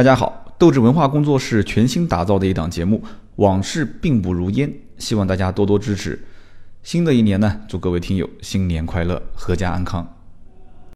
大家好斗志文化工作室全新打造的一档节目往事并不如烟希望大家多多支持。新的一年呢祝各位听友新年快乐阖家安康。